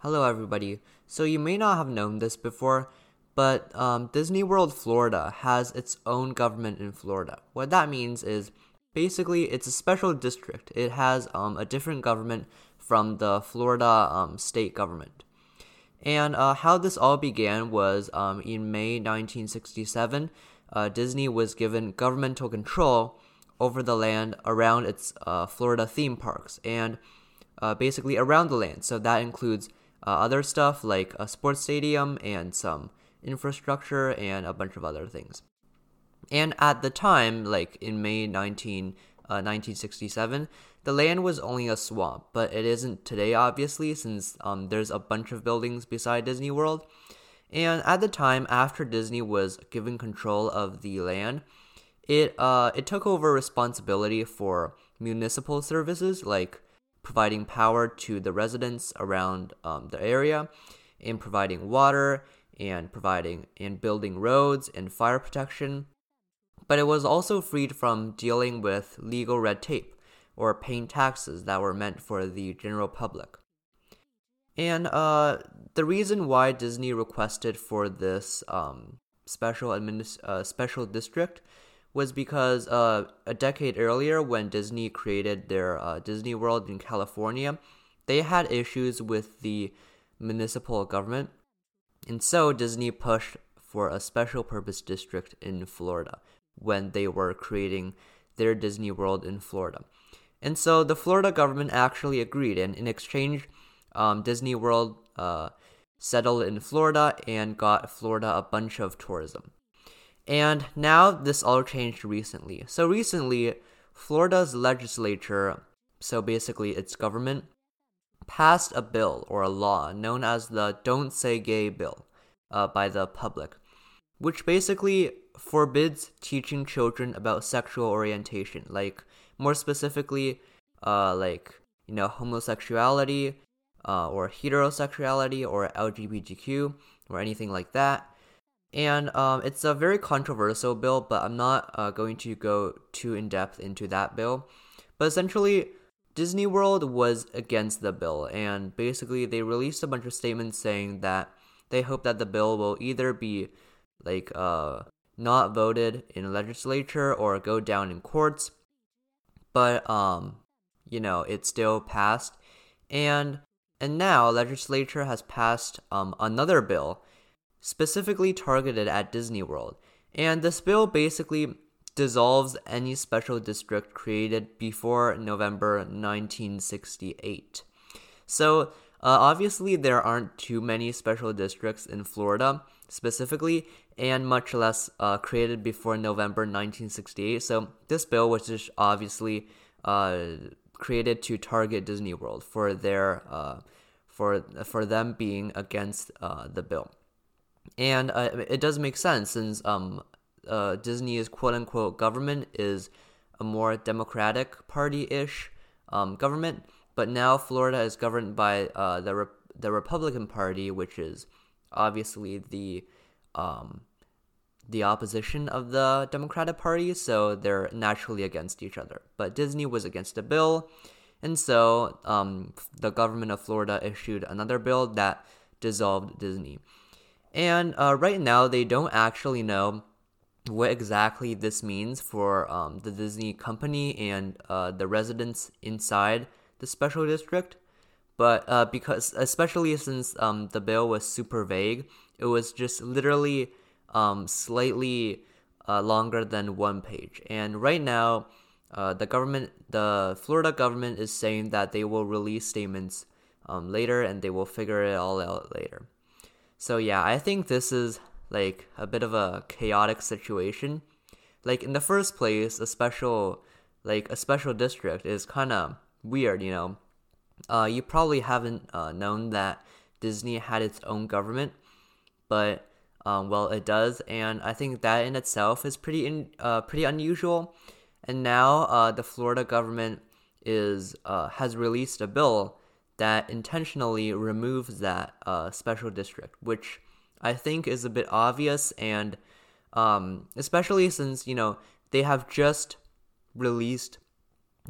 Hello, everybody. So, you may not have known this before, but um, Disney World Florida has its own government in Florida. What that means is basically it's a special district, it has um, a different government from the Florida um, state government. And uh, how this all began was um, in May 1967, uh, Disney was given governmental control over the land around its uh, Florida theme parks and uh, basically around the land. So that includes other stuff like a sports stadium and some infrastructure and a bunch of other things. And at the time, like in May 19, uh, 1967, the land was only a swamp, but it isn't today, obviously, since um, there's a bunch of buildings beside Disney World. And at the time, after Disney was given control of the land, it uh, it took over responsibility for municipal services like providing power to the residents around um, the area, and providing water, and providing and building roads and fire protection. But it was also freed from dealing with legal red tape or paying taxes that were meant for the general public. And uh, the reason why Disney requested for this um, special administ- uh, special district was because uh, a decade earlier, when Disney created their uh, Disney World in California, they had issues with the municipal government, and so Disney pushed for a special purpose district in Florida when they were creating their Disney World in Florida. And so the Florida government actually agreed, and in exchange, um, Disney World uh, settled in Florida and got Florida a bunch of tourism. And now this all changed recently. So recently, Florida's legislature, so basically its government, passed a bill or a law known as the Don't Say Gay Bill uh, by the public, which basically forbids teaching children about sexual orientation, like more specifically, uh, like you know homosexuality, uh, or heterosexuality, or LGBTQ, or anything like that. And um, it's a very controversial bill, but I'm not uh, going to go too in depth into that bill. But essentially, Disney World was against the bill, and basically, they released a bunch of statements saying that they hope that the bill will either be like uh, not voted in legislature or go down in courts. But um, you know, it still passed, and and now legislature has passed um another bill specifically targeted at Disney World. And this bill basically dissolves any special district created before November 1968. So, uh, obviously, there aren't too many special districts in Florida specifically, and much less uh, created before November 1968. So, this bill was just obviously uh, created to target Disney World for their uh, for for them being against uh, the bill and uh, it does make sense since um, uh, Disney's quote unquote government is a more democratic party ish um, government, but now Florida is governed by uh, the Re- the Republican Party, which is obviously the um, the opposition of the Democratic Party, so they're naturally against each other. But Disney was against a bill, and so um, the government of Florida issued another bill that dissolved Disney. And uh, right now, they don't actually know what exactly this means for um, the Disney company and uh, the residents inside the special district. But uh, because, especially since um, the bill was super vague, it was just literally um, slightly uh, longer than one page. And right now, uh, the government, the Florida government, is saying that they will release statements um, later and they will figure it all out later. So yeah, I think this is like a bit of a chaotic situation. Like in the first place, a special like a special district is kind of weird, you know. Uh, you probably haven't uh, known that Disney had its own government, but um, well, it does, and I think that in itself is pretty in, uh, pretty unusual. And now uh, the Florida government is uh, has released a bill that intentionally removes that uh, special district, which I think is a bit obvious, and um, especially since you know they have just released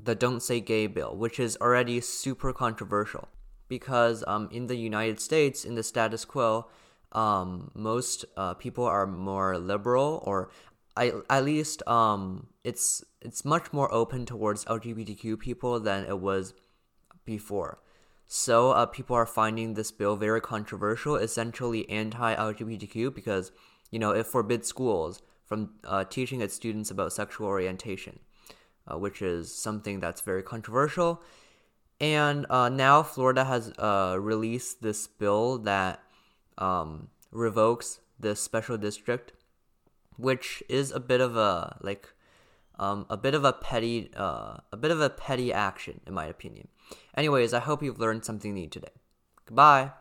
the "Don't Say Gay" bill, which is already super controversial. because um, in the United States, in the status quo, um, most uh, people are more liberal, or I, at least um, it's it's much more open towards LGBTQ people than it was before. So uh, people are finding this bill very controversial, essentially anti-LGBTQ, because you know it forbids schools from uh, teaching its students about sexual orientation, uh, which is something that's very controversial. And uh, now Florida has uh, released this bill that um, revokes this special district, which is a bit of a like um, a bit of a petty uh, a bit of a petty action in my opinion. Anyways, I hope you've learned something new today. Goodbye.